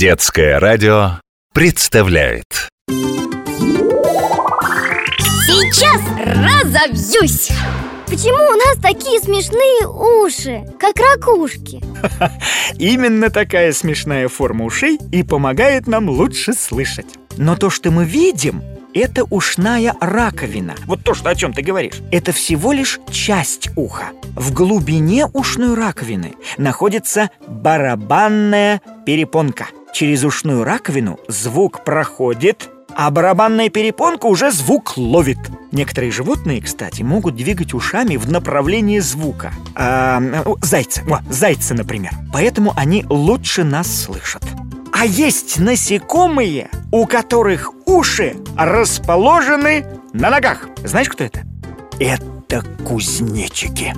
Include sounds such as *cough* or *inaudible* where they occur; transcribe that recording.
Детское радио представляет Сейчас разобьюсь! Почему у нас такие смешные уши, как ракушки? *laughs* Именно такая смешная форма ушей и помогает нам лучше слышать. Но то, что мы видим, это ушная раковина. Вот то, что о чем ты говоришь. Это всего лишь часть уха. В глубине ушной раковины находится барабанная перепонка. Через ушную раковину звук проходит а барабанная перепонка уже звук ловит. Некоторые животные, кстати, могут двигать ушами в направлении звука. А, зайцы, о, зайцы, например. Поэтому они лучше нас слышат. А есть насекомые, у которых уши расположены на ногах. Знаешь, кто это? Это кузнечики.